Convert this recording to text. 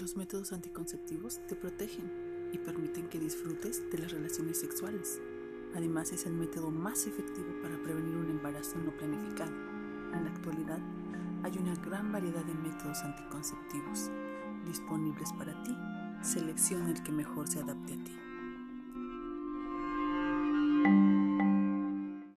Los métodos anticonceptivos te protegen y permiten que disfrutes de las relaciones sexuales. Además es el método más efectivo para prevenir un embarazo no planificado. En la actualidad hay una gran variedad de métodos anticonceptivos disponibles para ti. Selecciona el que mejor se adapte a ti.